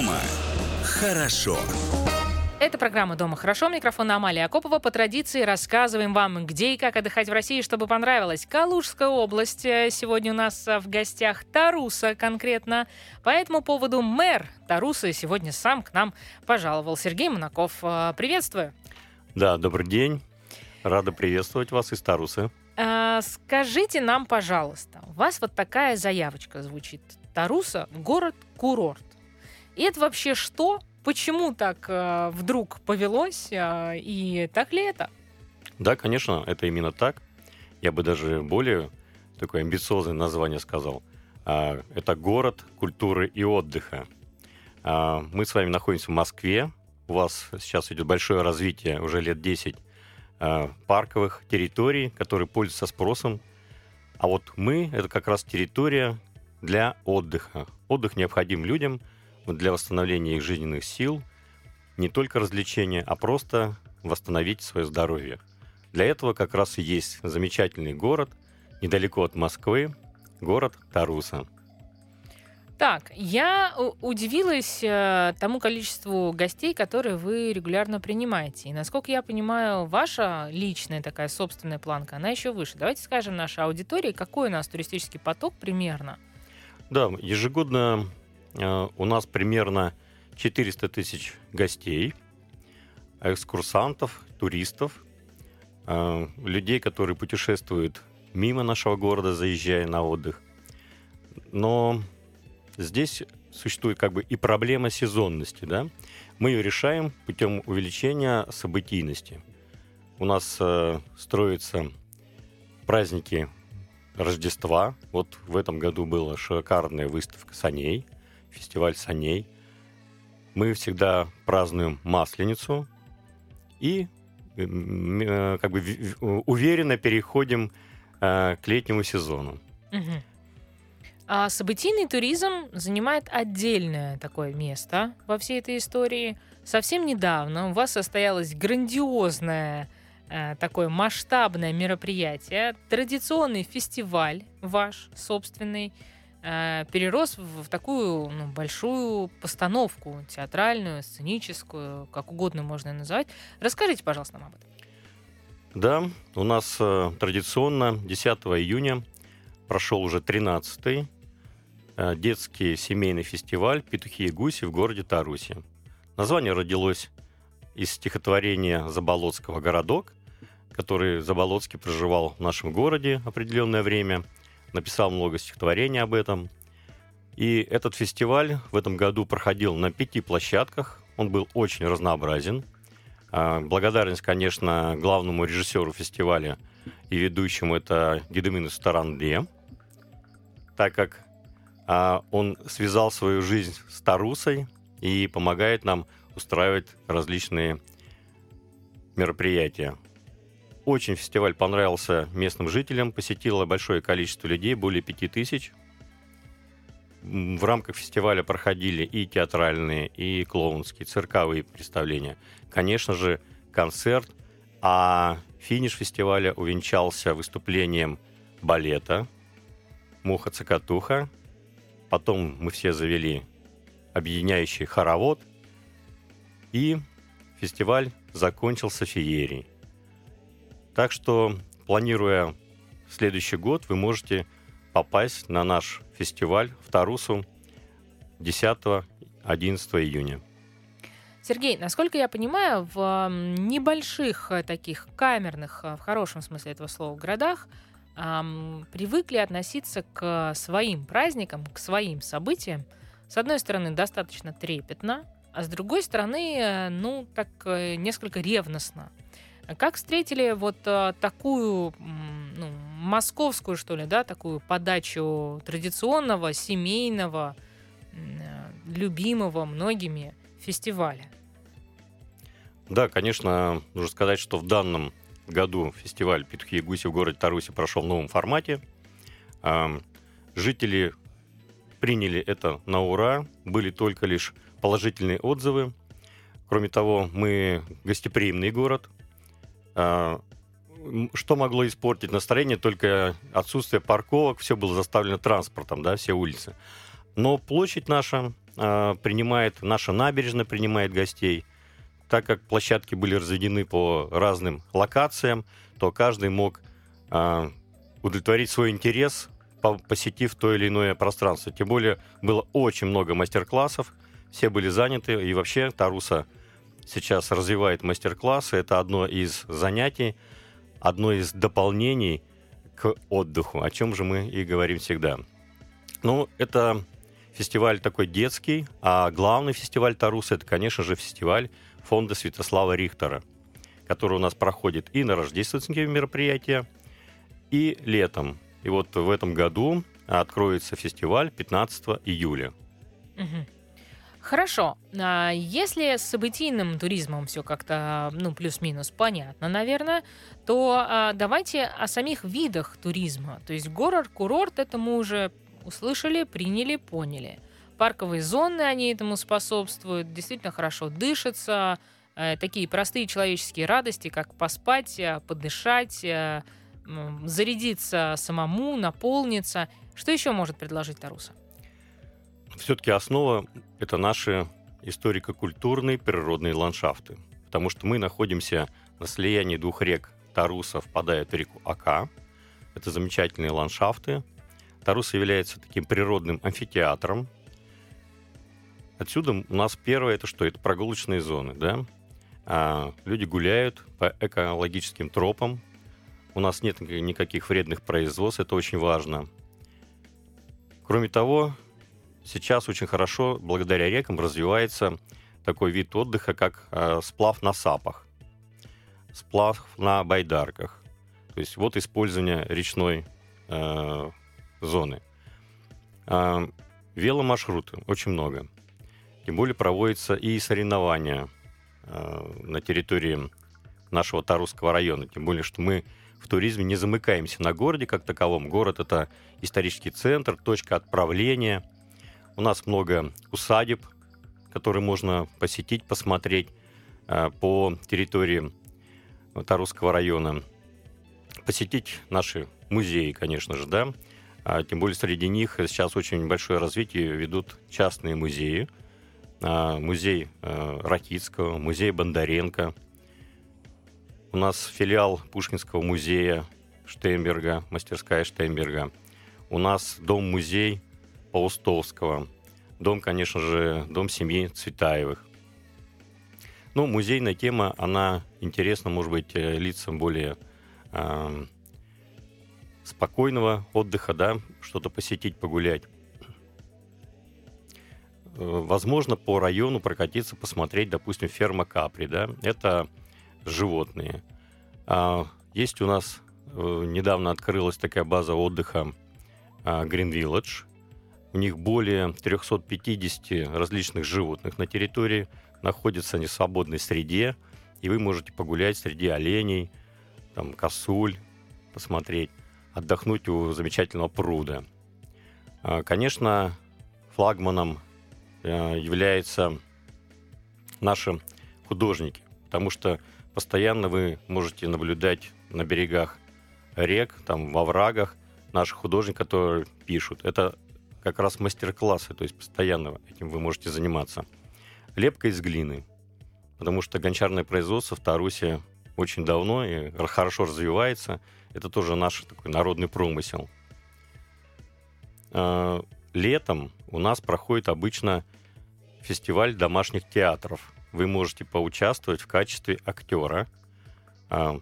Дома хорошо. Это программа «Дома хорошо». Микрофон Амалия Акопова. По традиции рассказываем вам, где и как отдыхать в России, чтобы понравилось. Калужская область. Э, сегодня у нас э, в гостях Таруса конкретно. По этому поводу мэр Тарусы сегодня сам к нам пожаловал. Сергей Монаков, э, приветствую. Да, добрый день. Рада приветствовать вас из Тарусы. А, скажите нам, пожалуйста, у вас вот такая заявочка звучит. Таруса – город-курорт. И это вообще что? Почему так э, вдруг повелось? Э, и так ли это? Да, конечно, это именно так. Я бы даже более такое амбициозное название сказал. А, это город культуры и отдыха. А, мы с вами находимся в Москве. У вас сейчас идет большое развитие, уже лет 10 а, парковых территорий, которые пользуются спросом. А вот мы — это как раз территория для отдыха. Отдых необходим людям — для восстановления их жизненных сил, не только развлечения, а просто восстановить свое здоровье. Для этого как раз и есть замечательный город, недалеко от Москвы, город Таруса. Так, я удивилась э, тому количеству гостей, которые вы регулярно принимаете. И насколько я понимаю, ваша личная такая собственная планка, она еще выше. Давайте скажем нашей аудитории, какой у нас туристический поток примерно. Да, ежегодно у нас примерно 400 тысяч гостей, экскурсантов, туристов, э, людей, которые путешествуют мимо нашего города, заезжая на отдых. Но здесь существует как бы и проблема сезонности, да? Мы ее решаем путем увеличения событийности. У нас э, строятся праздники Рождества. Вот в этом году была шикарная выставка саней – фестиваль саней. Мы всегда празднуем Масленицу и э, как бы уверенно переходим э, к летнему сезону. Угу. А событийный туризм занимает отдельное такое место во всей этой истории. Совсем недавно у вас состоялось грандиозное э, такое масштабное мероприятие, традиционный фестиваль ваш собственный, Э, перерос в, такую ну, большую постановку театральную, сценическую, как угодно можно назвать. Расскажите, пожалуйста, нам об этом. Да, у нас э, традиционно 10 июня прошел уже 13-й э, детский семейный фестиваль «Петухи и гуси» в городе Таруси. Название родилось из стихотворения Заболоцкого «Городок», который Заболоцкий проживал в нашем городе определенное время – написал много стихотворений об этом. И этот фестиваль в этом году проходил на пяти площадках. Он был очень разнообразен. А, благодарность, конечно, главному режиссеру фестиваля и ведущему это Гедемину Старанде, так как а, он связал свою жизнь с Тарусой и помогает нам устраивать различные мероприятия. Очень фестиваль понравился местным жителям, посетило большое количество людей, более пяти тысяч. В рамках фестиваля проходили и театральные, и клоунские, цирковые представления. Конечно же, концерт, а финиш фестиваля увенчался выступлением балета «Муха-цокотуха». Потом мы все завели объединяющий хоровод, и фестиваль закончился феерией. Так что, планируя следующий год, вы можете попасть на наш фестиваль в Тарусу 10-11 июня. Сергей, насколько я понимаю, в небольших э, таких камерных, э, в хорошем смысле этого слова, городах эм, привыкли относиться к своим праздникам, к своим событиям. С одной стороны, достаточно трепетно, а с другой стороны, э, ну, так несколько ревностно. Как встретили вот а, такую ну, московскую, что ли, да, такую подачу традиционного, семейного, любимого многими фестиваля? Да, конечно, нужно сказать, что в данном году фестиваль «Петухи и гуси» в городе Таруси прошел в новом формате. Жители приняли это на ура, были только лишь положительные отзывы. Кроме того, мы гостеприимный город, а, что могло испортить настроение? Только отсутствие парковок, все было заставлено транспортом, да, все улицы. Но площадь наша э, принимает, наша набережная принимает гостей. Так как площадки были разведены по разным локациям, то каждый мог э, удовлетворить свой интерес, посетив то или иное пространство. Тем более было очень много мастер-классов, все были заняты, и вообще Таруса сейчас развивает мастер-классы. Это одно из занятий, одно из дополнений к отдыху, о чем же мы и говорим всегда. Ну, это фестиваль такой детский, а главный фестиваль Таруса это, конечно же, фестиваль фонда Святослава Рихтера, который у нас проходит и на рождественские мероприятия, и летом. И вот в этом году откроется фестиваль 15 июля. Угу. Хорошо. А если с событийным туризмом все как-то, ну, плюс-минус понятно, наверное, то а, давайте о самих видах туризма. То есть город, курорт, это мы уже услышали, приняли, поняли. Парковые зоны, они этому способствуют, действительно хорошо дышится. Э, такие простые человеческие радости, как поспать, э, подышать, э, зарядиться самому, наполниться. Что еще может предложить Таруса? Все-таки основа – это наши историко-культурные природные ландшафты. Потому что мы находимся на слиянии двух рек. Таруса впадает в реку Ака. Это замечательные ландшафты. Таруса является таким природным амфитеатром. Отсюда у нас первое – это что? Это прогулочные зоны. Да? А люди гуляют по экологическим тропам, у нас нет никаких вредных производств, это очень важно. Кроме того, сейчас очень хорошо, благодаря рекам, развивается такой вид отдыха, как э, сплав на сапах, сплав на байдарках. То есть вот использование речной э, зоны. Э, веломаршруты очень много. Тем более проводятся и соревнования э, на территории нашего Тарусского района. Тем более, что мы в туризме не замыкаемся на городе как таковом. Город — это исторический центр, точка отправления. У нас много усадеб, которые можно посетить, посмотреть э, по территории Тарусского района. Посетить наши музеи, конечно же, да. А, тем более среди них сейчас очень большое развитие ведут частные музеи. А, музей э, Ракитского, музей Бондаренко — у нас филиал Пушкинского музея Штейнберга, мастерская Штейнберга. У нас дом-музей Паустовского. Дом, конечно же, дом семьи Цветаевых. Ну, музейная тема, она интересна, может быть, э, лицам более э, спокойного отдыха, да, что-то посетить, погулять. Э, возможно, по району прокатиться, посмотреть, допустим, ферма Капри, да. Это животные. А, есть у нас э, недавно открылась такая база отдыха Green Village. У них более 350 различных животных на территории. Находятся они в свободной среде. И вы можете погулять среди оленей, там, косуль, посмотреть, отдохнуть у замечательного пруда. А, конечно, флагманом э, являются наши художники, потому что Постоянно вы можете наблюдать на берегах рек, там, во врагах наших художников, которые пишут. Это как раз мастер-классы, то есть постоянно этим вы можете заниматься. Лепка из глины, потому что гончарное производство в Тарусе очень давно и хорошо развивается. Это тоже наш такой народный промысел. А, летом у нас проходит обычно фестиваль домашних театров вы можете поучаствовать в качестве актера, а,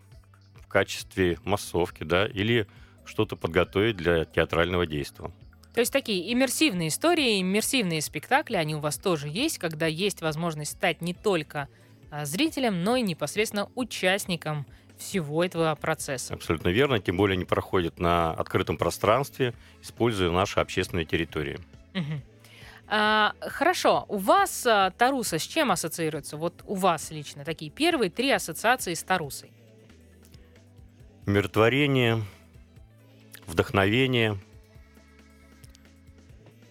в качестве массовки, да, или что-то подготовить для театрального действия. То есть такие иммерсивные истории, иммерсивные спектакли, они у вас тоже есть, когда есть возможность стать не только а, зрителем, но и непосредственно участником всего этого процесса. Абсолютно верно, тем более они проходят на открытом пространстве, используя наши общественные территории. Угу. А, хорошо, у вас а, Таруса с чем ассоциируется? Вот у вас лично такие первые три ассоциации с Тарусой. Умиротворение, вдохновение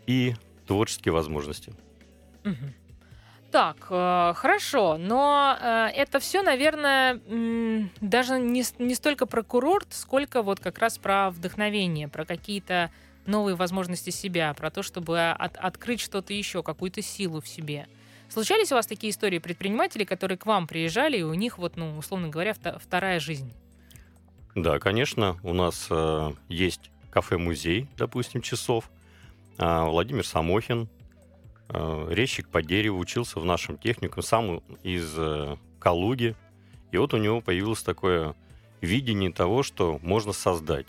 и творческие возможности. Угу. Так, э, хорошо, но э, это все, наверное, м, даже не, не столько про курорт, сколько вот как раз про вдохновение, про какие-то новые возможности себя, про то, чтобы от, открыть что-то еще, какую-то силу в себе. Случались у вас такие истории предпринимателей, которые к вам приезжали, и у них, вот, ну, условно говоря, вторая жизнь? Да, конечно. У нас э, есть кафе-музей, допустим, часов. Э, Владимир Самохин, э, резчик по дереву, учился в нашем техникум, сам из э, Калуги. И вот у него появилось такое видение того, что можно создать.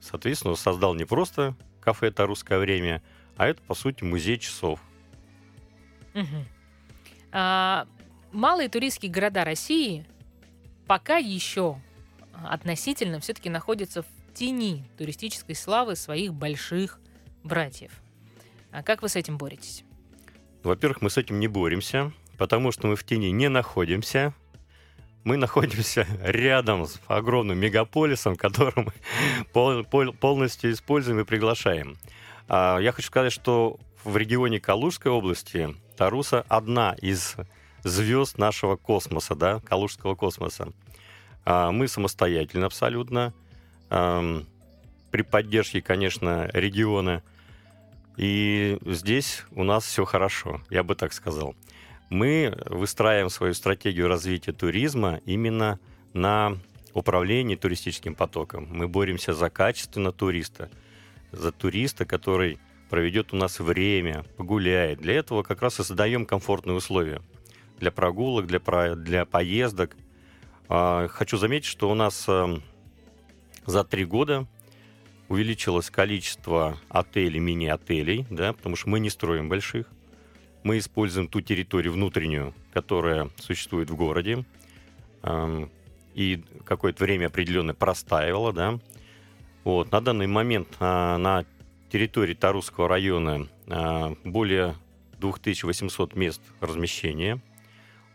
Соответственно, создал не просто кафе «Это русское время», а это, по сути, музей часов. Угу. А, малые туристские города России пока еще относительно все-таки находятся в тени туристической славы своих больших братьев. А как вы с этим боретесь? Во-первых, мы с этим не боремся, потому что мы в тени не находимся. Мы находимся рядом с огромным мегаполисом, пол, полностью используем и приглашаем. А, я хочу сказать, что в регионе Калужской области Таруса одна из звезд нашего космоса, да, Калужского космоса. А, мы самостоятельно абсолютно, при поддержке, конечно, региона. И здесь у нас все хорошо, я бы так сказал. Мы выстраиваем свою стратегию развития туризма именно на управлении туристическим потоком. Мы боремся за качественно туриста, за туриста, который проведет у нас время, погуляет. Для этого как раз и создаем комфортные условия для прогулок, для, про... для поездок – а, хочу заметить, что у нас эм, за три года увеличилось количество отелей, мини-отелей, да, потому что мы не строим больших. Мы используем ту территорию внутреннюю, которая существует в городе, эм, и какое-то время определенно простаивала, да. Вот, на данный момент а, на территории Тарусского района а, более 2800 мест размещения.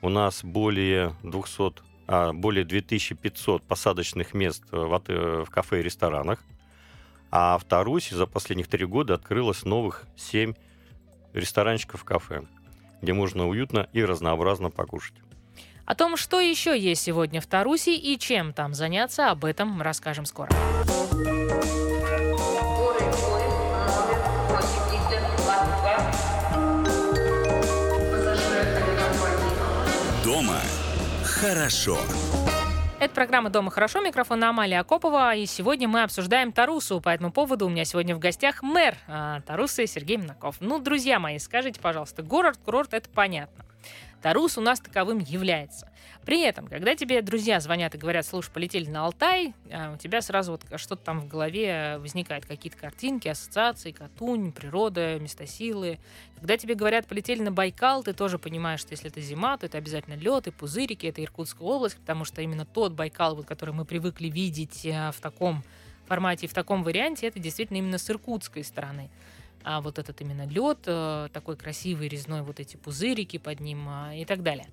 У нас более 200 а, более 2500 посадочных мест в, э, в кафе и ресторанах. А в Тарусе за последних три года открылось новых 7 ресторанчиков кафе, где можно уютно и разнообразно покушать. О том, что еще есть сегодня в Тарусе и чем там заняться, об этом расскажем скоро. Дома хорошо. Это программа «Дома хорошо». Микрофон Амалия Акопова. И сегодня мы обсуждаем Тарусу. По этому поводу у меня сегодня в гостях мэр а, Тарусы Сергей Минаков. Ну, друзья мои, скажите, пожалуйста, город-курорт — это понятно. Тарус у нас таковым является. При этом, когда тебе друзья звонят и говорят, слушай, полетели на Алтай, а у тебя сразу вот что-то там в голове возникает, какие-то картинки, ассоциации, Катунь, природа, места силы. Когда тебе говорят, полетели на Байкал, ты тоже понимаешь, что если это зима, то это обязательно лед и пузырики, это Иркутская область, потому что именно тот Байкал, вот, который мы привыкли видеть э, в таком формате и в таком варианте, это действительно именно с иркутской стороны а вот этот именно лед, э, такой красивый резной, вот эти пузырики под ним а, и так далее.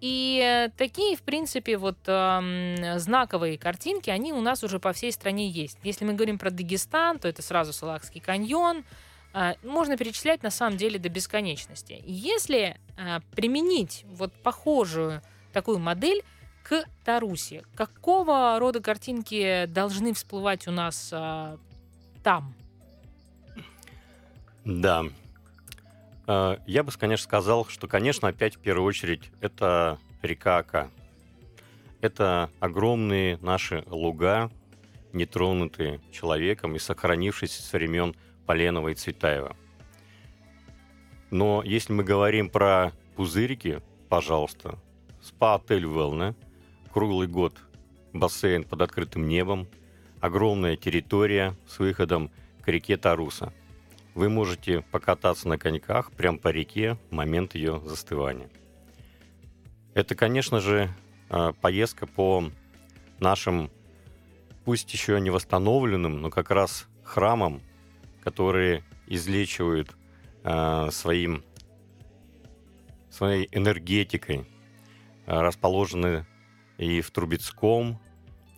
И такие, в принципе, вот знаковые картинки, они у нас уже по всей стране есть. Если мы говорим про Дагестан, то это сразу Салахский каньон, а, можно перечислять на самом деле до бесконечности. Если а, применить вот похожую такую модель к Тарусе, какого рода картинки должны всплывать у нас там? Да. Э, я бы, конечно, сказал, что, конечно, опять в первую очередь это река Ака. Это огромные наши луга, нетронутые человеком и сохранившиеся с времен Поленова и Цветаева. Но если мы говорим про пузырики, пожалуйста, спа-отель Велна, круглый год бассейн под открытым небом, огромная территория с выходом к реке Таруса – вы можете покататься на коньках прямо по реке в момент ее застывания. Это, конечно же, а, поездка по нашим, пусть еще не восстановленным, но как раз храмам, которые излечивают а, своим, своей энергетикой, а, расположены и в Трубецком,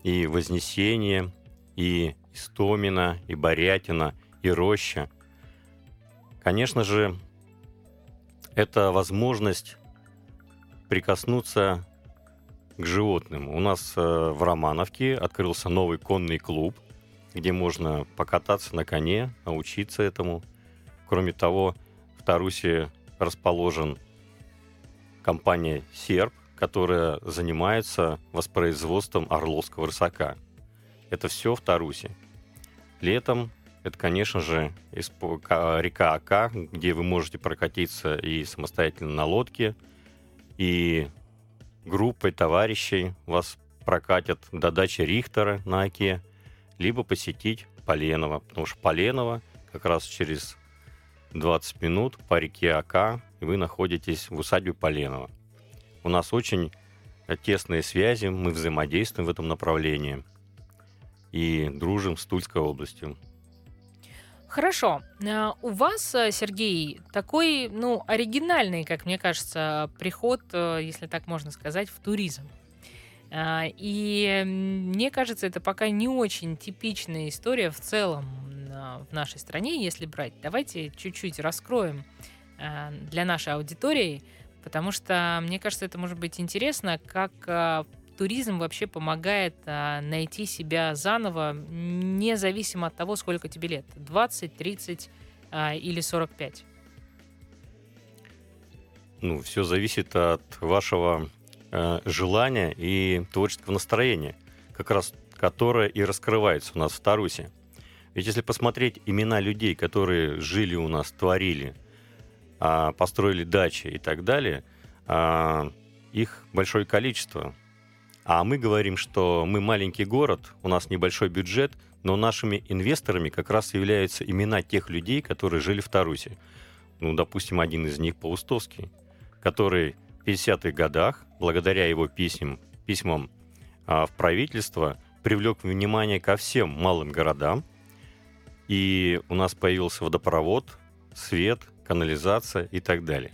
и Вознесение, и Истомина, и Борятина, и Роща – Конечно же, это возможность прикоснуться к животным. У нас э, в Романовке открылся новый конный клуб, где можно покататься на коне, научиться этому. Кроме того, в Тарусе расположен компания «Серб», которая занимается воспроизводством орловского рысака. Это все в Тарусе. Летом это, конечно же, река Ака, где вы можете прокатиться и самостоятельно на лодке, и группой товарищей вас прокатят до дачи Рихтера на Оке, либо посетить Поленово, потому что Поленово как раз через 20 минут по реке Ака, вы находитесь в усадьбе Поленово. У нас очень тесные связи, мы взаимодействуем в этом направлении и дружим с Тульской областью. Хорошо. А, у вас, э, Сергей, такой, ну, оригинальный, как мне кажется, приход, э, если так можно сказать, в туризм. И мне кажется, это пока не очень типичная история в целом в нашей стране, если брать. Давайте чуть-чуть раскроем для нашей аудитории, потому что мне кажется, это может быть интересно, как туризм вообще помогает а, найти себя заново, независимо от того, сколько тебе лет. 20, 30 а, или 45. Ну, все зависит от вашего э, желания и творческого настроения, как раз которое и раскрывается у нас в Тарусе. Ведь если посмотреть имена людей, которые жили у нас, творили, э, построили дачи и так далее, э, их большое количество. А мы говорим, что мы маленький город, у нас небольшой бюджет, но нашими инвесторами как раз являются имена тех людей, которые жили в Тарусе. Ну, допустим, один из них Паустовский, который в 50-х годах, благодаря его письмам, письмам а, в правительство, привлек внимание ко всем малым городам. И у нас появился водопровод, свет, канализация и так далее.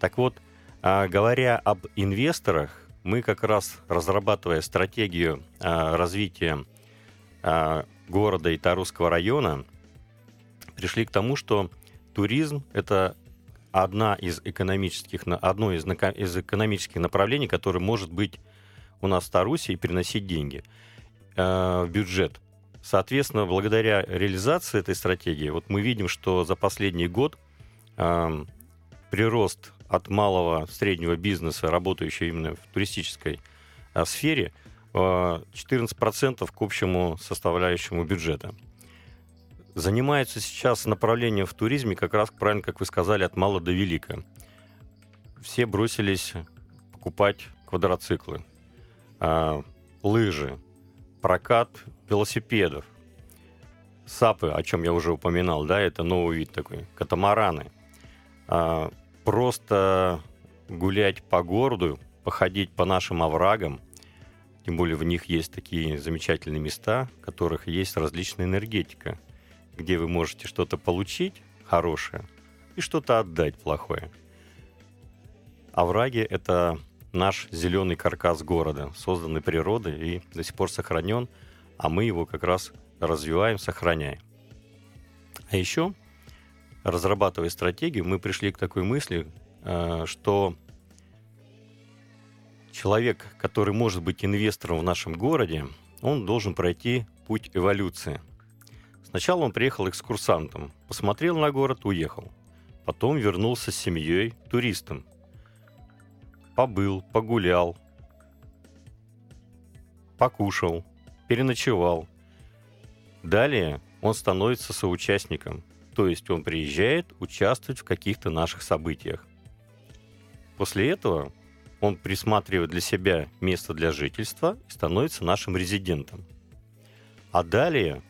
Так вот, а, говоря об инвесторах, мы как раз, разрабатывая стратегию а, развития а, города и Тарусского района, пришли к тому, что туризм – это одна из экономических, одно из, из экономических направлений, которое может быть у нас в Тарусе и приносить деньги э, в бюджет. Соответственно, благодаря реализации этой стратегии, вот мы видим, что за последний год э, прирост от малого среднего бизнеса, работающего именно в туристической а, сфере, 14% а, к общему составляющему бюджета. Занимаются сейчас направлением в туризме как раз, правильно, как вы сказали, от мала до велика. Все бросились покупать квадроциклы, а, лыжи, прокат велосипедов, сапы, о чем я уже упоминал, да, это новый вид такой, катамараны просто гулять по городу, походить по нашим оврагам, тем более в них есть такие замечательные места, в которых есть различная энергетика, где вы можете что-то получить хорошее и что-то отдать плохое. Овраги — это наш зеленый каркас города, созданный природой и до сих пор сохранен, а мы его как раз развиваем, сохраняем. А еще разрабатывая стратегию, мы пришли к такой мысли, э, что человек, который может быть инвестором в нашем городе, он должен пройти путь эволюции. Сначала он приехал экскурсантом, посмотрел на город, уехал. Потом вернулся с семьей туристом. Побыл, погулял, покушал, переночевал. Далее он становится соучастником – то есть он приезжает участвовать в каких-то наших событиях. После этого он присматривает для себя место для жительства и становится нашим резидентом. А далее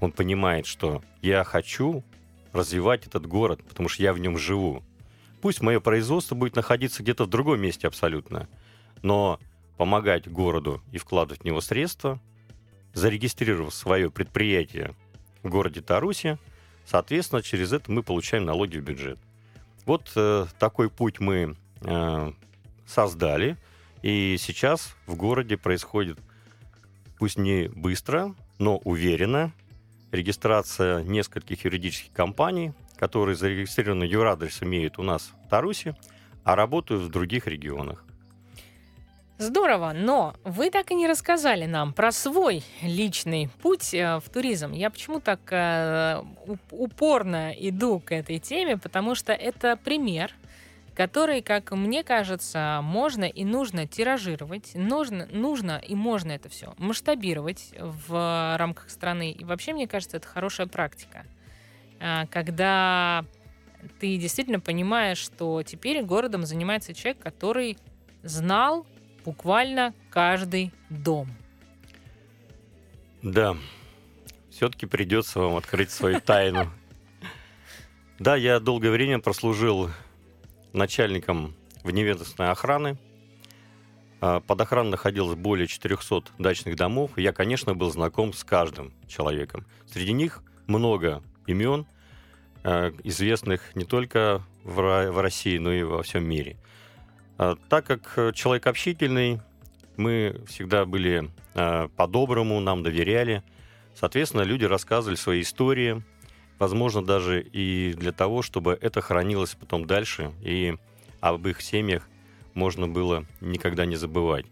он понимает, что я хочу развивать этот город, потому что я в нем живу. Пусть мое производство будет находиться где-то в другом месте абсолютно, но помогать городу и вкладывать в него средства, зарегистрировав свое предприятие в городе Тарусе – Соответственно, через это мы получаем налоги в бюджет. Вот э, такой путь мы э, создали, и сейчас в городе происходит, пусть не быстро, но уверенно, регистрация нескольких юридических компаний, которые зарегистрированы юрадрес имеют у нас в Тарусе, а работают в других регионах. Здорово, но вы так и не рассказали нам про свой личный путь э, в туризм. Я почему так э, упорно иду к этой теме, потому что это пример, который, как мне кажется, можно и нужно тиражировать, нужно, нужно и можно это все масштабировать в рамках страны. И вообще, мне кажется, это хорошая практика, э, когда ты действительно понимаешь, что теперь городом занимается человек, который знал буквально каждый дом. Да, все-таки придется вам открыть свою тайну. Да, я долгое время прослужил начальником вневедомственной охраны. А, под охраной находилось более 400 дачных домов. я, конечно, был знаком с каждым человеком. Среди них много имен, а, известных не только в России, но и во всем мире. А, так как э, человек общительный, мы всегда были а, по-доброму, нам доверяли. Соответственно, люди рассказывали свои истории, возможно, даже и для того, чтобы это хранилось потом дальше, и об их семьях можно было никогда не забывать.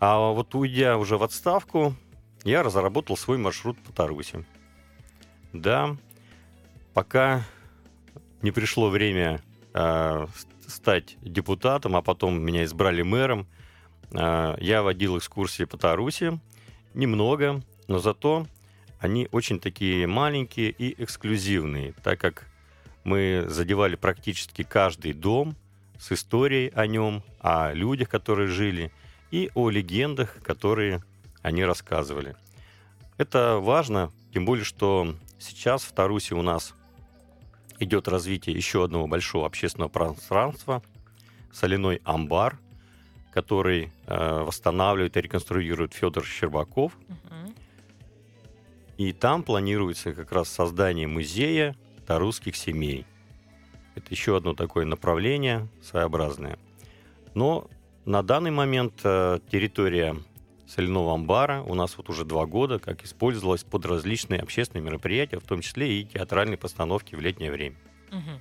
А вот уйдя уже в отставку, я разработал свой маршрут по Таруси. Да, пока не пришло время э, стать депутатом, а потом меня избрали мэром, а, я водил экскурсии по Таруси. Немного, но зато они очень такие маленькие и эксклюзивные, так как мы задевали практически каждый дом с историей о нем, о людях, которые жили, и о легендах, которые они рассказывали. Это важно, тем более, что сейчас в Тарусе у нас идет развитие еще одного большого общественного пространства, соляной амбар, который э, восстанавливает и реконструирует Федор Щербаков. Угу. И там планируется как раз создание музея тарусских семей. Это еще одно такое направление своеобразное. Но на данный момент э, территория соляного амбара у нас вот уже два года как использовалась под различные общественные мероприятия, в том числе и театральные постановки в летнее время. Угу.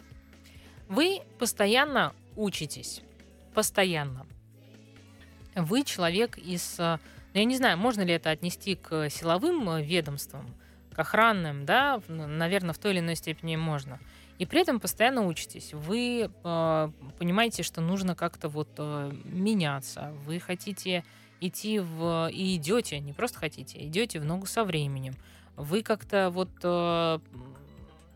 Вы постоянно учитесь. Постоянно. Вы человек из... Э, ну, я не знаю, можно ли это отнести к силовым э, ведомствам, к охранным, да, наверное, в той или иной степени можно. И при этом постоянно учитесь. Вы э, понимаете, что нужно как-то вот э, меняться. Вы хотите идти в... И идете, не просто хотите, идете в ногу со временем. Вы как-то вот... Э,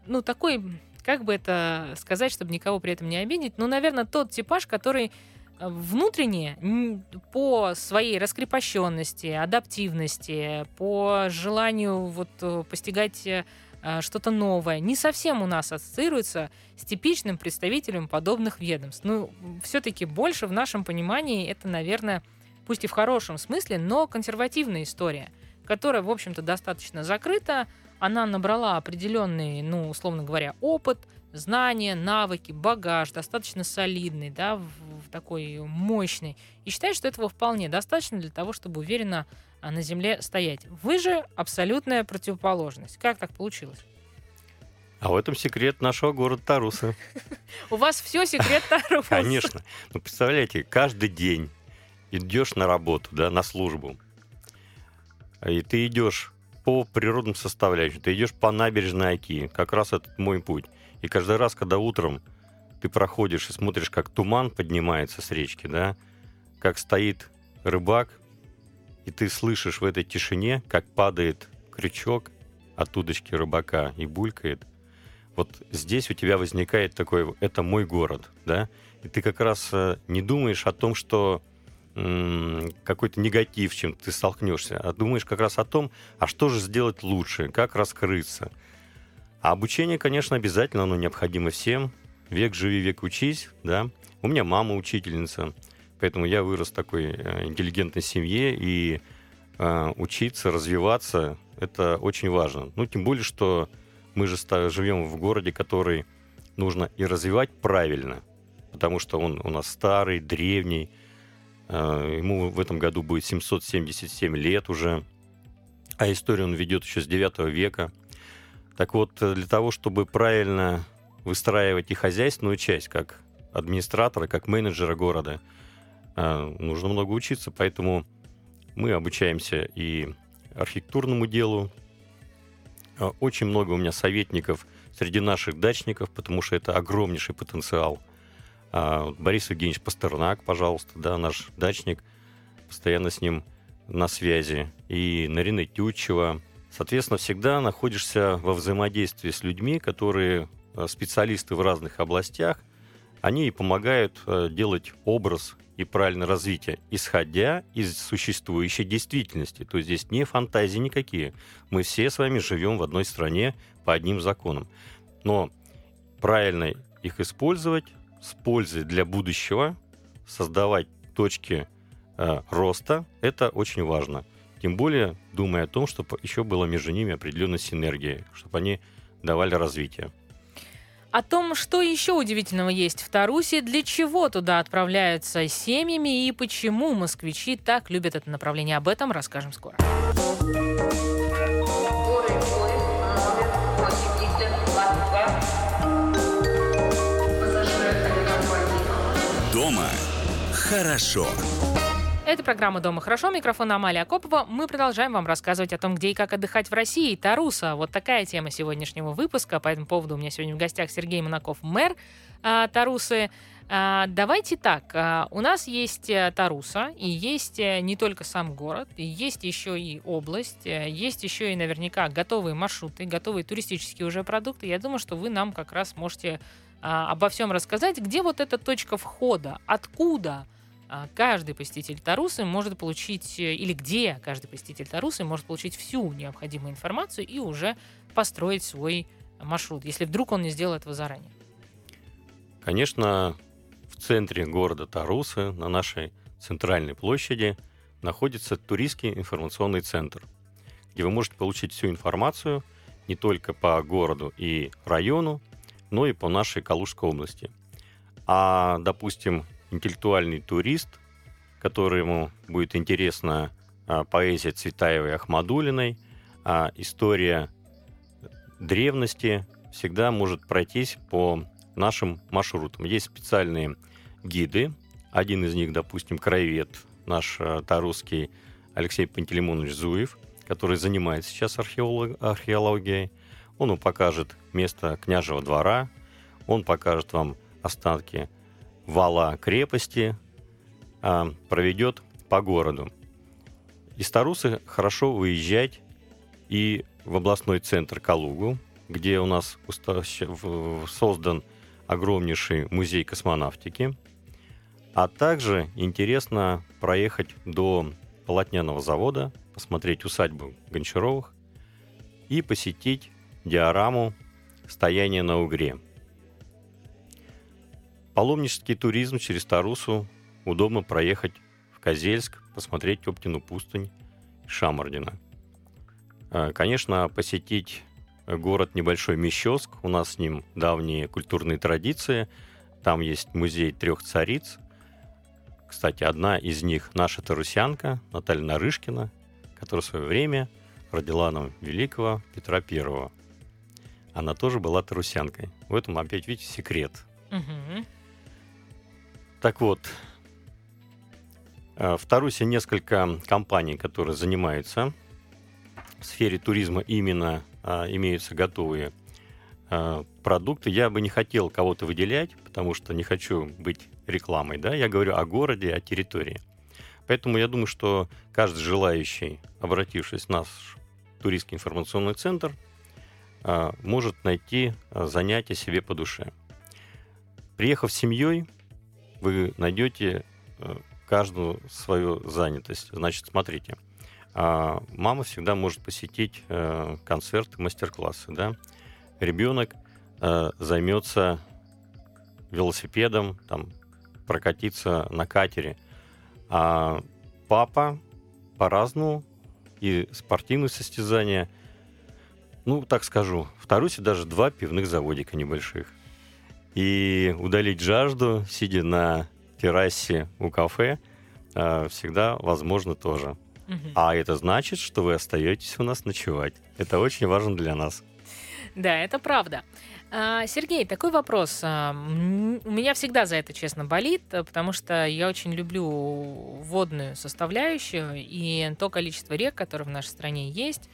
ну, такой, как бы это сказать, чтобы никого при этом не обидеть, ну, наверное, тот типаж, который э, внутренне по своей раскрепощенности, адаптивности, по желанию вот э, постигать что-то новое, не совсем у нас ассоциируется с типичным представителем подобных ведомств. Ну, все-таки больше в нашем понимании это, наверное, пусть и в хорошем смысле, но консервативная история, которая, в общем-то, достаточно закрыта. Она набрала определенный, ну, условно говоря, опыт, знания, навыки, багаж, достаточно солидный, да, в, в такой мощный. И считаю, что этого вполне достаточно для того, чтобы уверенно а, на земле стоять. Вы же абсолютная противоположность. Как так получилось? А в этом секрет нашего города Таруса. У вас все секрет Таруса. Конечно. Ну, представляете, каждый день идешь на работу, да, на службу, и ты идешь по природным составляющим, ты идешь по набережной Оки, как раз этот мой путь. И каждый раз, когда утром ты проходишь и смотришь, как туман поднимается с речки, да, как стоит рыбак, и ты слышишь в этой тишине, как падает крючок от удочки рыбака и булькает, вот здесь у тебя возникает такой, это мой город, да, и ты как раз э, не думаешь о том, что какой-то негатив, чем ты столкнешься, а думаешь как раз о том, а что же сделать лучше, как раскрыться. А обучение, конечно, обязательно, оно необходимо всем. Век живи, век учись, да. У меня мама учительница, поэтому я вырос в такой э, интеллигентной семье, и э, учиться, развиваться, это очень важно. Ну, тем более, что мы же живем в городе, который нужно и развивать правильно, потому что он у нас старый, древний, ему в этом году будет 777 лет уже, а историю он ведет еще с 9 века. Так вот, э, для того, чтобы правильно выстраивать и хозяйственную часть, как администратора, как менеджера города, э, нужно много учиться, поэтому мы обучаемся и архитектурному делу. Э, очень много у меня советников среди наших дачников, потому что это огромнейший потенциал. А, Борис Евгеньевич Пастернак, пожалуйста, да, наш дачник, постоянно с ним на связи. И Нарина Тютчева. Соответственно, всегда находишься во взаимодействии с людьми, которые э, специалисты в разных областях. Они и помогают э, делать образ и правильное развитие, исходя из существующей действительности. То есть здесь не фантазии никакие. Мы все с вами живем в одной стране по одним законам. Но правильно их использовать с пользой для будущего, создавать точки э, роста, это очень важно. Тем более, думая о том, чтобы еще было между ними определенная синергия, чтобы они давали развитие. О том, что еще удивительного есть в Тарусе, для чего туда отправляются семьями и почему москвичи так любят это направление, об этом расскажем скоро. Дома хорошо. Это программа «Дома хорошо». Микрофон Амалия Акопова. Мы продолжаем вам рассказывать о том, где и как отдыхать в России. Таруса. Вот такая тема сегодняшнего выпуска. По этому поводу у меня сегодня в гостях Сергей Монаков, мэр а, Тарусы. А, давайте так. А, у нас есть э, Таруса, и есть э, не только сам город, и есть еще и область, э, есть еще и наверняка готовые маршруты, готовые туристические уже продукты. Я думаю, что вы нам как раз можете а, обо всем рассказать, где вот эта точка входа, откуда а, каждый посетитель Тарусы может получить, э, или где каждый посетитель Тарусы может получить всю необходимую информацию и уже построить свой маршрут, если вдруг он не сделал этого заранее. Конечно, в центре города Тарусы, на нашей центральной площади, находится туристский информационный центр, где вы можете получить всю информацию не только по городу и району, но и по нашей Калужской области. А, допустим, интеллектуальный турист, которому будет интересна а, поэзия Цветаевой Ахмадулиной, а история древности всегда может пройтись по нашим маршрутам. Есть специальные гиды. Один из них, допустим, краевед, наш а, тарусский Алексей Пантелеймонович Зуев, который занимается сейчас археолог, археологией. Он покажет место княжего двора, он покажет вам останки вала крепости а, проведет по городу. Из Тарусы хорошо выезжать и в областной центр Калугу, где у нас создан огромнейший музей космонавтики. А также интересно проехать до полотняного завода, посмотреть усадьбу Гончаровых и посетить диораму «Стояние на Угре», Паломнический туризм через Тарусу удобно проехать в Козельск, посмотреть Оптину пустынь Шамардина. А, конечно, посетить город небольшой Мещовск. У нас с ним давние культурные традиции. Там есть музей трех цариц. Кстати, одна из них наша тарусянка Наталья Нарышкина, которая в свое время родила нам великого Петра Первого. Она тоже была тарусянкой. В этом опять, видите, секрет. Угу. Так вот, э, в Тарусе несколько компаний, которые занимаются в сфере туризма именно а, имеются готовые а, продукты. Я бы не хотел кого-то выделять, потому что не хочу быть рекламой. Да? Я говорю о городе, о территории. Поэтому я думаю, что каждый желающий, обратившись в наш туристский информационный центр, может найти занятие себе по душе. Приехав с семьей, вы найдете э, каждую свою занятость. Значит, смотрите, а, мама всегда может посетить концерты, мастер-классы, да. Ребенок займется велосипедом, там, прокатиться на катере. А папа по-разному и спортивные состязания. Ну, так скажу, в Тарусе даже два пивных заводика небольших. И удалить жажду, сидя на террасе у кафе, э, всегда возможно тоже. А это значит, что вы остаетесь у нас ночевать. Это очень важно для нас. Да, это правда. А, Сергей, такой вопрос. А, У меня всегда за это, честно, болит, потому что я очень люблю водную составляющую и то количество рек, которые в нашей стране есть.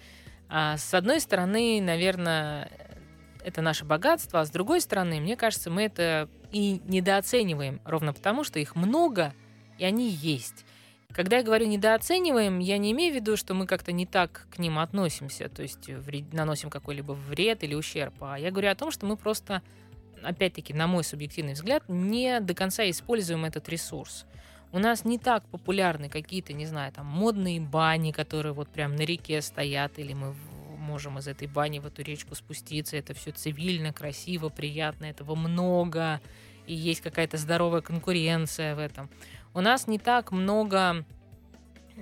А, С одной стороны, наверное, это наше богатство, а с другой стороны, мне кажется, мы это и недооцениваем, ровно потому, что их много, и они есть. Когда я говорю недооцениваем, я не имею в виду, что мы как-то не так к ним относимся, то есть наносим какой-либо вред или ущерб, а я говорю о том, что мы просто, опять-таки, на мой субъективный взгляд, не до конца используем этот ресурс. У нас не так популярны какие-то, не знаю, там модные бани, которые вот прям на реке стоят, или мы можем из этой бани в эту речку спуститься. Это все цивильно, красиво, приятно, этого много, и есть какая-то здоровая конкуренция в этом. У нас не так много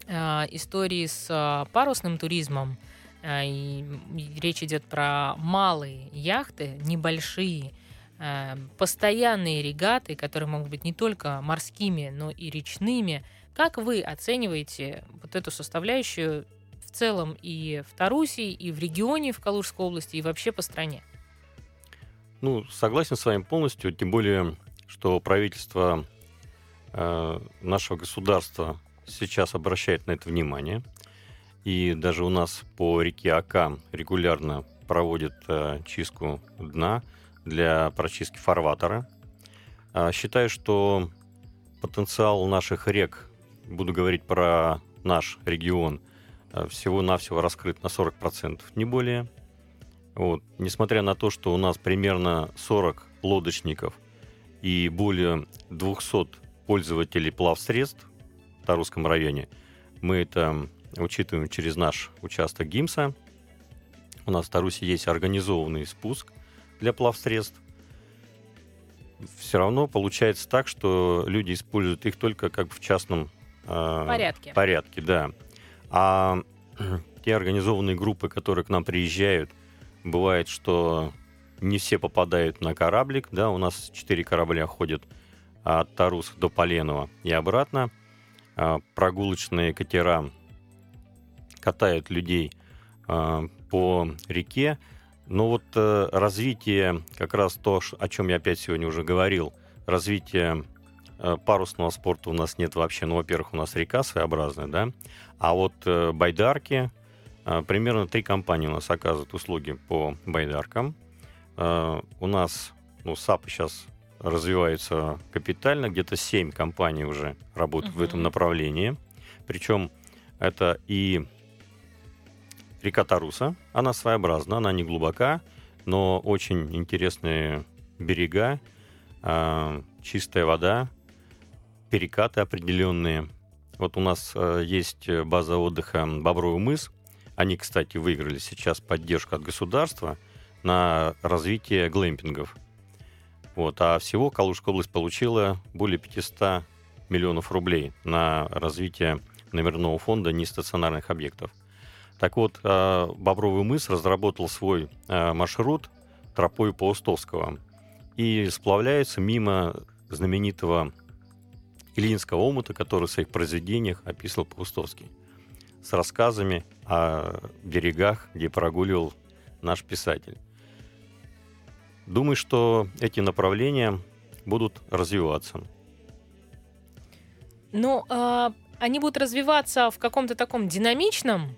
а, историй с а, парусным туризмом. А, и речь идет про малые яхты, небольшие, постоянные регаты, которые могут быть не только морскими, но и речными. Как вы оцениваете вот эту составляющую в целом и в Таруси, и в регионе, в Калужской области, и вообще по стране? Ну, согласен с вами полностью, тем более, что правительство э, нашего государства сейчас обращает на это внимание. И даже у нас по реке Ака регулярно проводят э, чистку дна для прочистки фарватера. А, считаю, что потенциал наших рек, буду говорить про наш регион, э, всего-навсего раскрыт на 40%, не более. Вот. Несмотря на то, что у нас примерно 40 лодочников и более 200 пользователей плавсредств в Тарусском районе, мы это учитываем через наш участок ГИМСа. У нас в Тарусе есть организованный спуск для плавсредств. Все равно получается так, что люди используют их только как бы в частном э, Порядке. порядке, да. А те организованные группы, которые к нам приезжают, бывает, что не все попадают на кораблик, да, у нас четыре корабля ходят от Таруса до Поленова и обратно. А, Прогулочные катера катают людей а, по реке. Но вот э, развитие, как раз то, о чем я опять сегодня уже говорил, развитие э, парусного спорта у нас нет вообще. Ну, во-первых, у нас река своеобразная, да, а вот э, байдарки, э, примерно три компании у нас оказывают услуги по байдаркам. Э, У нас, ну, САПы сейчас развиваются капитально, где-то семь компаний уже работают в этом направлении. Причем это и река Таруса, она своеобразна, она не глубока, но очень интересные берега, а, чистая вода, перекаты определенные. Вот у нас э, есть база отдыха Бобровый мыс. Они, кстати, выиграли сейчас поддержку от государства на развитие глэмпингов. Вот. А всего Калужская область получила более 500 миллионов рублей на развитие номерного фонда нестационарных объектов. Так вот, э, Бобровый мыс разработал свой э, маршрут тропой Паустовского и сплавляется мимо знаменитого Ильинского омута, который в своих произведениях описывал Паустовский, с рассказами о берегах, где прогуливал наш писатель. Думаю, что эти направления будут развиваться. Ну, а, они будут развиваться в каком-то таком динамичном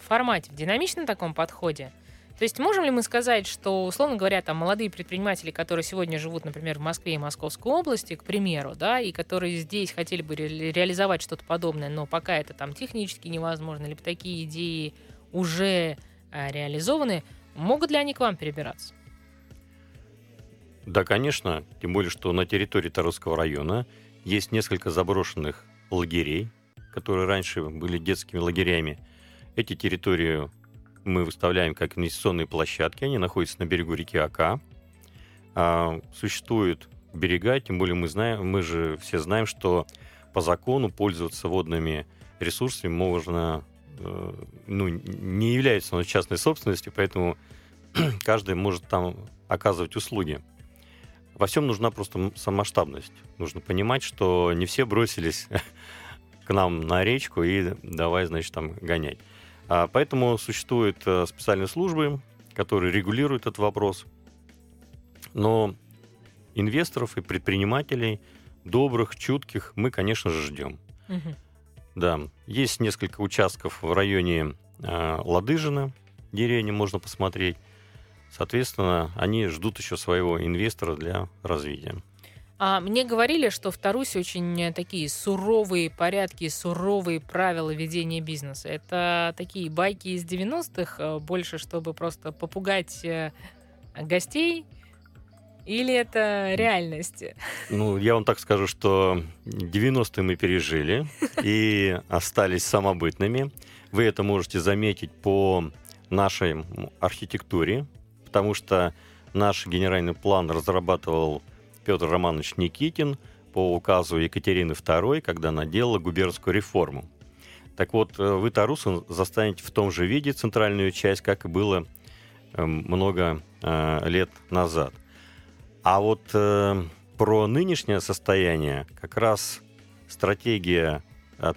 формате, в динамичном таком подходе. То есть можем ли мы сказать, что, условно говоря, там молодые предприниматели, которые сегодня живут, например, в Москве и Московской области, к примеру, да, и которые здесь хотели бы ре- реализовать что-то подобное, но пока это там технически невозможно, либо такие идеи уже а, реализованы, могут ли они к вам перебираться? Да, конечно, тем более, что на территории Тарусского района есть несколько заброшенных лагерей, которые раньше были детскими лагерями. Эти территории мы выставляем как инвестиционные площадки, они находятся на берегу реки Ака. А, существуют берега, тем более мы знаем, мы же все знаем, что по закону пользоваться водными ресурсами можно, э, ну, не является оно частной собственностью, поэтому каждый может там оказывать услуги. Во всем нужна просто самоштабность. Нужно понимать, что не все бросились к нам на речку и давай, значит, там гонять. А, Поэтому существуют э, специальные службы, которые регулируют этот вопрос. Но инвесторов и предпринимателей, добрых, чутких, мы, конечно же, ждем. Мгм. Да, есть несколько участков в районе э, Ладыжина, деревни можно посмотреть. Соответственно, они ждут еще своего инвестора для развития. А мне говорили, что в Тарусе очень такие суровые порядки, суровые правила ведения бизнеса. Это такие байки из 90-х, э, больше чтобы просто попугать э, гостей, или это реальность? Ну, я вам так скажу, что 90-е мы пережили и остались самобытными. Вы это можете заметить по нашей архитектуре, потому что наш генеральный план разрабатывал Петр Романович Никитин по указу Екатерины II, когда она делала губернскую реформу. Так вот, э, вы Тарусу застанете в том же виде центральную часть, как и было э, много э, лет назад. А вот про нынешнее состояние как раз стратегия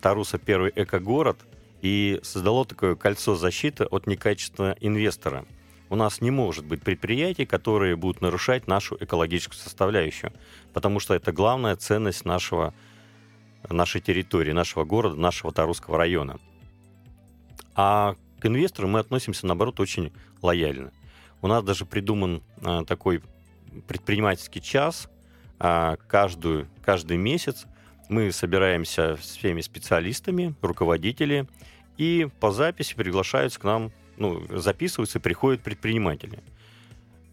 Таруса первый экогород и создало такое кольцо защиты от некачественного инвестора. У нас не может быть предприятий, которые будут нарушать нашу экологическую составляющую, потому что это главная ценность нашего, нашей территории, нашего города, нашего Тарусского района. А к инвестору мы относимся, наоборот, очень лояльно. У нас даже придуман э, такой предпринимательский час. А, каждую, каждый месяц мы собираемся с всеми специалистами, руководители, и по записи приглашаются к нам, ну, записываются и приходят предприниматели,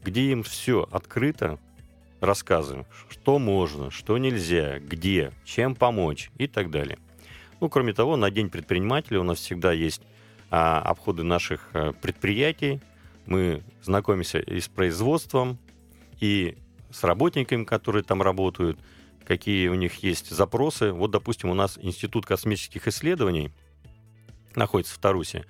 где им все открыто рассказываем, что можно, что нельзя, где, чем помочь и так далее. Ну, кроме того, на День предпринимателя у нас всегда есть а, обходы наших а, предприятий. Мы знакомимся и с производством, и с работниками, которые там работают, какие у них есть запросы. Вот, допустим, у нас Институт космических исследований находится в Тарусе.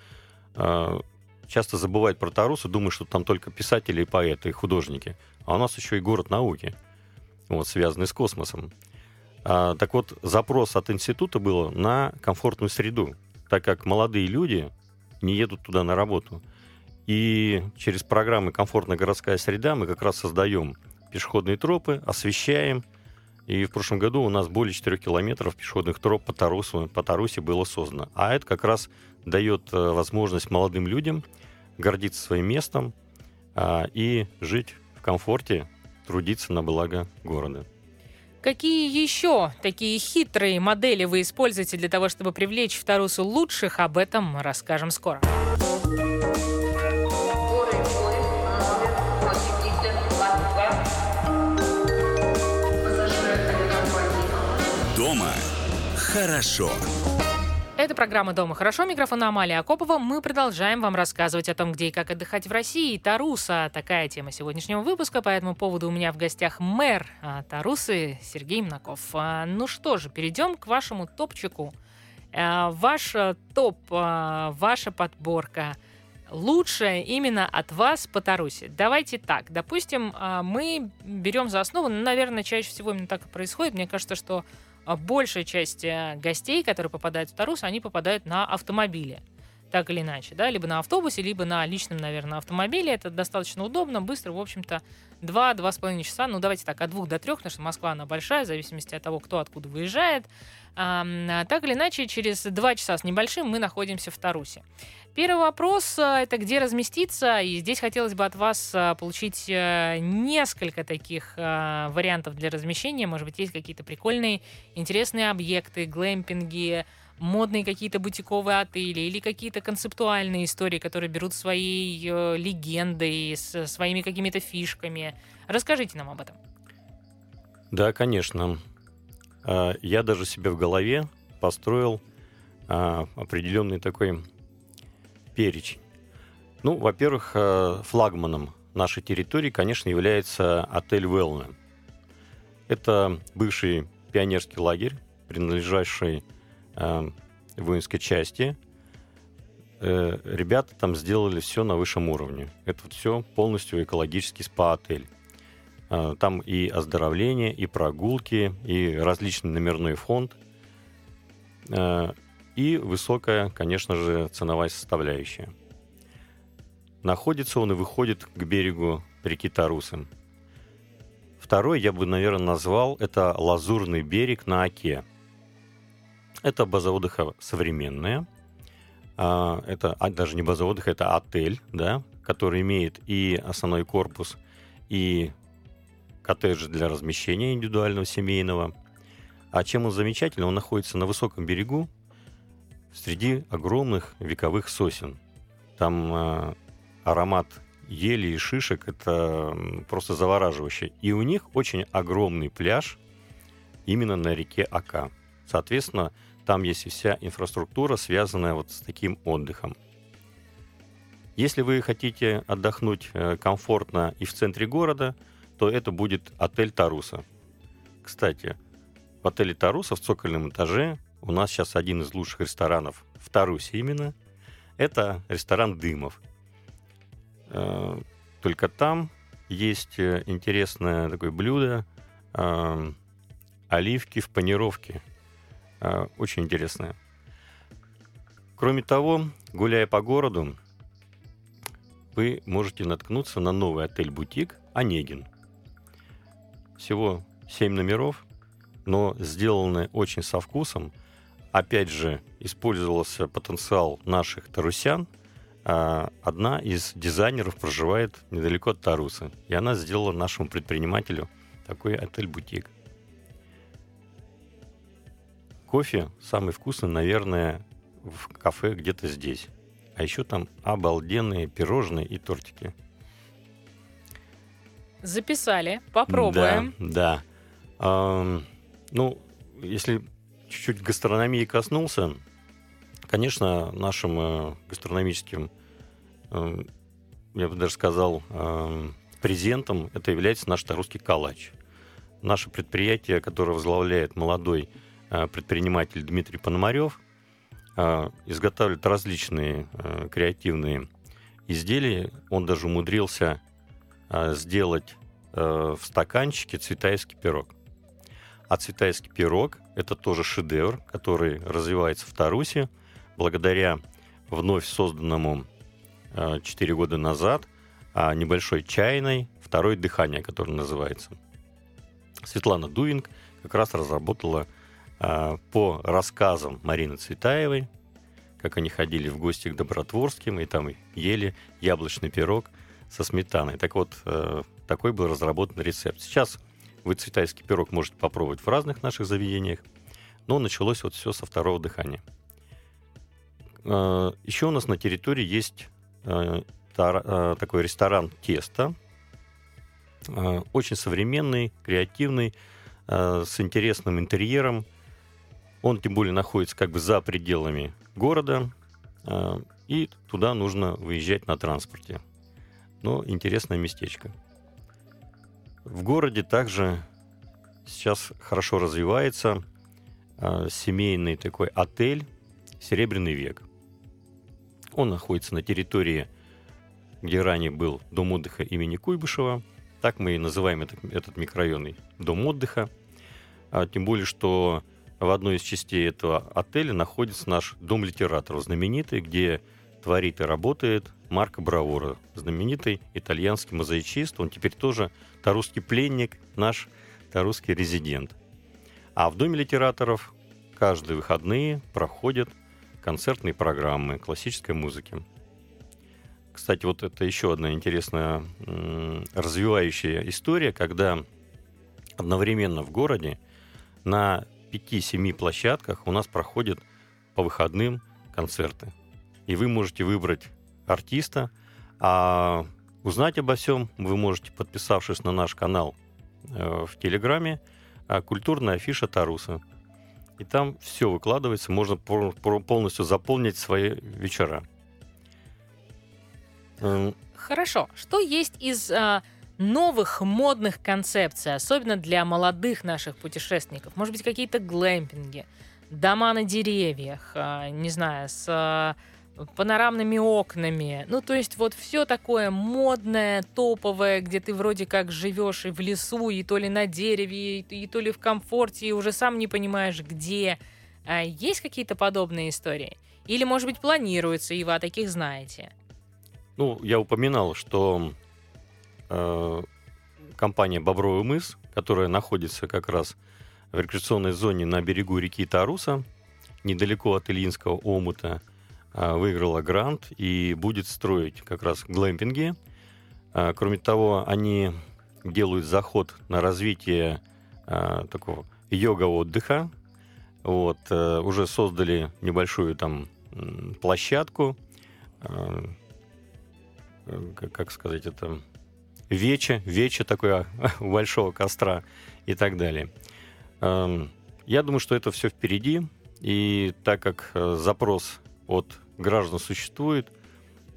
Часто забывают про Тарусу, думают, что там только писатели, и поэты, и художники. А у нас еще и город науки, вот, связанный с космосом. А, так вот, запрос от института был на комфортную среду, так как молодые люди не едут туда на работу. И через программы «Комфортная городская среда» мы как раз создаем пешеходные тропы, освещаем. И в прошлом году у нас более 4 километров пешеходных троп по Тарусу, по Тарусе было создано. А это как раз дает э, возможность молодым людям гордиться своим местом а, и жить в комфорте, трудиться на благо города. Какие еще такие хитрые модели вы используете для того, чтобы привлечь в Тарусу лучших? Об этом расскажем скоро. Хорошо. Это программа «Дома хорошо». Микрофон Амалия Акопова. Мы продолжаем вам рассказывать о том, где и как отдыхать в России. Таруса – такая тема сегодняшнего выпуска. По этому поводу у меня в гостях мэр а, Тарусы Сергей Мнаков. А, Ну что же, перейдем к вашему топчику. А, Ваш топ, ваша подборка лучшее именно от вас по Тарусе. Давайте так. Допустим, мы берем за основу, наверное, чаще всего именно так и происходит. Мне кажется, что большая часть э, гостей, которые попадают в Тарус, они попадают на автомобиле. Так или иначе, да, либо на автобусе, либо на личном, наверное, автомобиле. Это достаточно удобно, быстро, в общем-то, 2-2,5 часа. Ну, давайте так, от двух до трех, потому что Москва, она большая, в зависимости от того, кто откуда выезжает. А, так или иначе, через два часа с небольшим мы находимся в Тарусе. Первый вопрос э, это где разместиться, и здесь хотелось бы от вас э, получить э, несколько таких вариантов для размещения. Может быть, есть какие-то прикольные, интересные объекты, глэмпинги, модные какие-то бутиковые отели или какие-то концептуальные истории, которые берут своей легендой, с своими какими-то фишками. Расскажите нам об этом. Да, конечно. А, Я даже себе в голове построил а, определенный такой перечень. Ну, во-первых, э, флагманом нашей территории, конечно, является отель «Велна». Это бывший пионерский лагерь, принадлежащий э, воинской части. Э, Ребята там сделали все на высшем уровне. Это все полностью экологический спа-отель. Э, Там и оздоровление, и прогулки, и различный номерной фонд, э, и высокая, конечно же, ценовая Второй я бы, наверное, назвал это Лазурный берег на Оке. Это база отдыха современная. Это а, даже не база отдыха, это отель, да, который имеет и основной корпус, и коттеджи для размещения индивидуального, семейного. А чем он замечательный? Он находится на высоком берегу среди огромных вековых сосен. Там а, аромат ели и шишек это просто завораживающе. И у них очень огромный пляж именно на реке Ака. Соответственно, там есть вся инфраструктура, связанная вот с таким отдыхом. Если вы хотите отдохнуть э, комфортно и в центре города, то это будет отель Таруса. Кстати, в отеле Таруса в цокольном этаже у нас сейчас один из лучших ресторанов в Тарусе именно. Это ресторан Дымов. Э, Только там есть э, интересное такое блюдо э, оливки в панировке. Очень интересное. Кроме того, гуляя по городу, вы можете наткнуться на новый отель-бутик «Онегин». Всего 7 номеров, но сделаны очень со вкусом. Опять же, использовался потенциал наших тарусян. А, Одна из дизайнеров проживает недалеко от Тарусы, и она сделала нашему предпринимателю такой отель-бутик. Кофе самый вкусный, наверное, в кафе где-то здесь. А еще там обалденные пирожные и тортики. Записали, попробуем. Да, да. Ам, ну, если чуть-чуть гастрономии коснулся, конечно, нашим э, гастрономическим, э, я бы даже сказал, э, презентом это является наш русский калач. Наше предприятие, которое возглавляет молодой э, предприниматель Дмитрий Пономарев, э, изготавливает различные э, креативные изделия. Он даже умудрился э, сделать э, в стаканчике цветайский пирог. А цветайский пирог – это тоже шедевр, который развивается в Тарусе благодаря вновь созданному э, 4 года назад а, небольшой чайной «Второе дыхание», которое называется. Светлана Дуинг как раз разработала а, по рассказам Марины Цветаевой, как они ходили в гости к Добротворским и там ели яблочный пирог со сметаной. Так вот, э, такой был разработан рецепт. Сейчас вы цветайский пирог можете попробовать в разных наших заведениях, но началось вот все со второго дыхания. Э, Еще у нас на территории есть э, э, такой ресторан «Тесто», Э, очень современный, креативный, с интересным интерьером. Он тем более находится как бы за пределами города, и туда нужно выезжать на транспорте. Но интересное местечко. В городе также сейчас хорошо развивается э, семейный такой отель «Серебряный век». Он находится на территории, где ранее был дом отдыха имени Куйбышева. Так мы и называем этот, этот микрорайон дом отдыха. А, тем более, что в одной из частей этого отеля находится наш дом литераторов, знаменитый, где творит и работает Марко Бравора, знаменитый итальянский мозаичист. Он теперь тоже тарусский пленник, наш тарусский резидент. А в Доме литераторов каждые выходные проходят концертные программы классической музыки. Кстати, вот это еще одна интересная развивающая история, когда одновременно в городе на 5-7 площадках у нас проходят по выходным концерты. И вы можете выбрать артиста, а узнать обо всем вы можете, подписавшись на наш канал э, в Телеграме, а, культурная афиша Таруса. И там все выкладывается, можно полностью заполнить свои вечера. Эм, Хорошо. Что есть из а, новых модных концепций, особенно для молодых наших путешественников? Может быть, какие-то глэмпинги, дома на деревьях, а, не знаю, с панорамными окнами. Ну, то есть вот все такое модное, топовое, где ты вроде как живешь и в лесу, и то ли на дереве, и, то ли в комфорте, и уже сам не понимаешь, где. А есть какие-то подобные истории? Или, может быть, планируется, и вы о таких знаете? Ну, я упоминал, что э, компания «Бобровый мыс», которая находится как раз в рекреационной зоне на берегу реки Таруса, недалеко от Ильинского омута, выиграла грант и будет строить как раз глэмпинги. А, Кроме того, они делают заход на развитие а, такого йога-отдыха. Вот, э, уже создали небольшую там площадку, а, э, как- как сказать это, вече, вече такое у большого костра и так далее. Эм, Я думаю, что это все впереди, и так как э, запрос от граждан существует,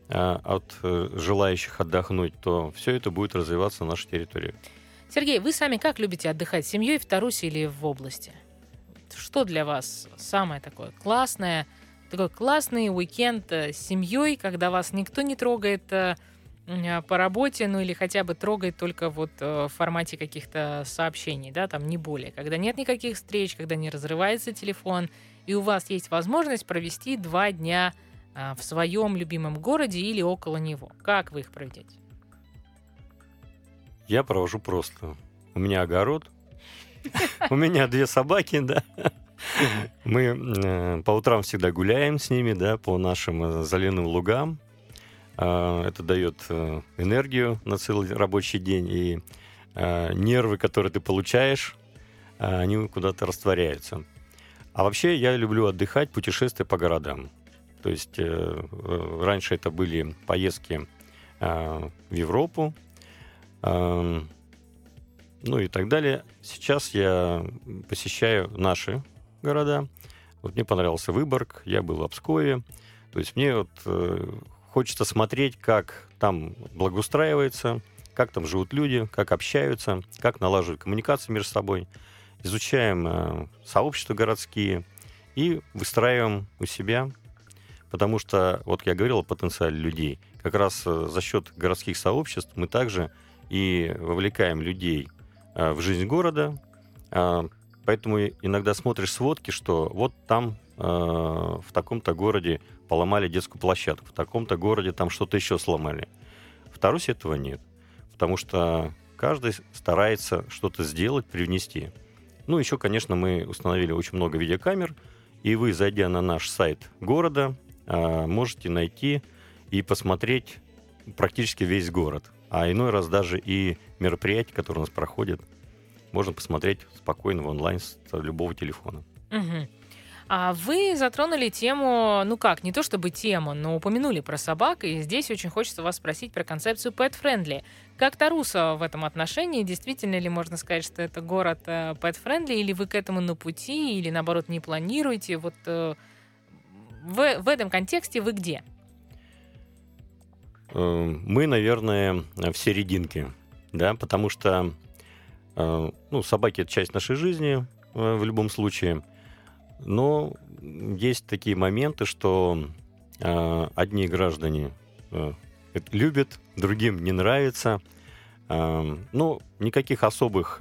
э, от э, желающих отдохнуть, то все это будет развиваться на нашей территории. Сергей, вы сами как любите отдыхать? С семьей в Тарусе или в области? Что для вас самое такое классное, такой классный уикенд э, с семьей, когда вас никто не трогает э, по работе, ну или хотя бы трогает только вот в формате каких-то сообщений, да, там не более. Когда нет никаких встреч, когда не разрывается телефон, и у вас есть возможность провести два дня а, в своем любимом городе или около него. Как вы их проведете? Я провожу просто. У меня огород, у меня две собаки, да. Мы э, по утрам всегда гуляем с ними, да, по нашим э, заленным лугам. А, Это дает э, энергию на целый рабочий день, и нервы, которые ты получаешь, а, они куда-то растворяются. А вообще я люблю отдыхать, путешествия по городам. То есть э, э, раньше это были поездки э, в Европу, эм, ну и так далее. Сейчас я посещаю наши города. Вот мне понравился Выборг, я был в Обскове. То есть мне вот э, хочется смотреть, как там благоустраивается, как там живут люди, как общаются, как налаживают коммуникации между собой. Изучаем э, сообщества городские и выстраиваем у себя, потому что, вот я говорил о потенциале людей, как раз э, за счет городских сообществ мы также и вовлекаем людей э, в жизнь города. А, Поэтому иногда смотришь сводки, что вот там э, в таком-то городе поломали детскую площадку, в таком-то городе там что-то еще сломали. В Тарусе этого нет, потому что каждый старается что-то сделать, привнести. Ну, еще, конечно, мы установили очень много видеокамер, и вы, зайдя на наш сайт города, э, можете найти и посмотреть практически весь город. А иной раз даже и мероприятия, которые у нас проходят, можно посмотреть спокойно в онлайн с любого телефона. Мгм. А вы затронули тему, ну как, не то чтобы тему, но упомянули про собак, и здесь очень хочется вас спросить про концепцию Pet Friendly. Как Таруса в этом отношении? Действительно ли можно сказать, что это город э, Pet Friendly, или вы к этому на пути, или наоборот не планируете? Вот э, в, в этом контексте вы где? Э, Мы, наверное, в серединке, да, потому что э, ну, собаки это часть нашей жизни э, в любом случае. Но есть такие моменты, что э, одни граждане любят, другим не нравится. Ну, никаких особых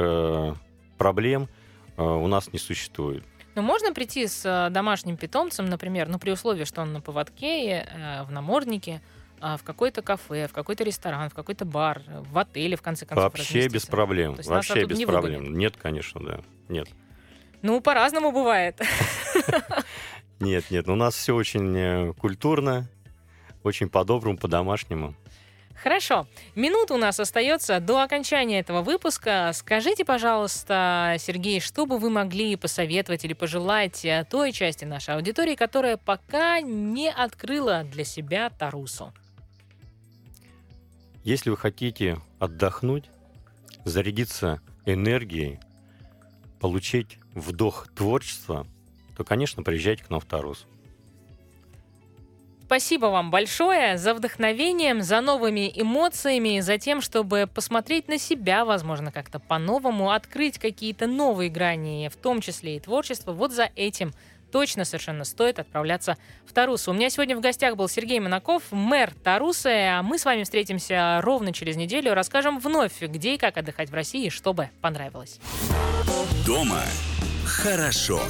проблем у нас не существует. Но можно прийти с э, домашним питомцем, например, ну при условии, что он на поводке, э, в наморднике, а, в какое-то кафе, в какой-то ресторан, в какой-то бар, э, в отеле, в конце концов. Вообще без проблем. Вообще без не проблем. выгонят? Нет, конечно, да. Нет. Ну, по-разному бывает. Нет, нет, у нас все очень э, культурно, очень по-доброму, по-домашнему. Хорошо. Минута у нас остается до окончания этого выпуска. Скажите, пожалуйста, Сергей, что бы вы могли посоветовать или пожелать э, той части нашей аудитории, которая пока не открыла для себя Тарусу? Если вы хотите отдохнуть, зарядиться энергией, получить вдох творчества, то, конечно, приезжайте к нам в Тарус. Спасибо вам большое за вдохновением, за новыми эмоциями, за тем, чтобы посмотреть на себя, возможно, как-то по-новому, открыть какие-то новые грани, в том числе и творчество. Вот за этим точно совершенно стоит отправляться в Тарусу. У меня сегодня в гостях был Сергей Монаков, мэр Тарусы, а мы с вами встретимся ровно через неделю, расскажем вновь, где и как отдыхать в России, чтобы понравилось. Дома хорошо.